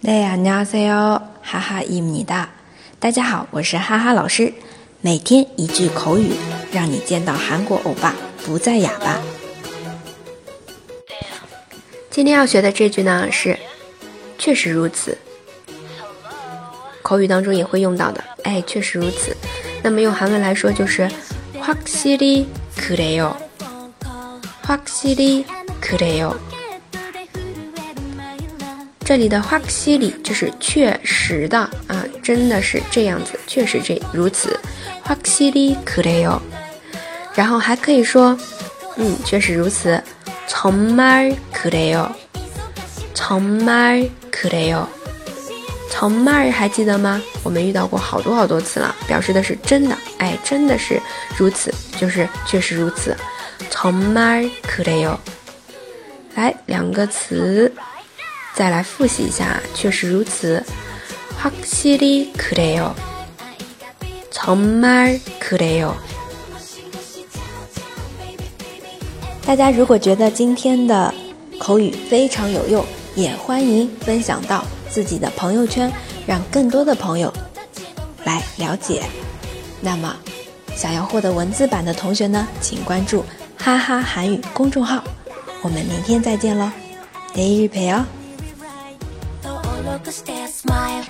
네 안녕하세요. 하하입니다. 大家好，我是哈哈老师。每天一句口语，让你见到韩国欧巴不再哑巴。今天要学的这句呢是“确实如此”，口语当中也会用到的。哎，确实如此。那么用韩文来说就是“확실히그래요”，“확실히그래요”。 这里的“확실히”就是确实的啊，真的是这样子，确实这如此。확실히그래 요。 然后还可以说，嗯，确实如此。정말그래 요， 정말그래 요。 정말还记得吗？我们遇到过好多好多次了，表示的是真的，哎，真的是如此，就是确实如此。정말그래 요。 来，两个词， 再来复习一下，确实如此。확실히그래 요。 정말그래 요。 大家如果觉得今天的口语非常有用，也欢迎分享到自己的朋友圈，让更多的朋友来了解。那么，想要获得文字版的同学呢，请关注“哈哈韩语”公众号。我们明天再见喽，내일봬요。 look, stare, smile.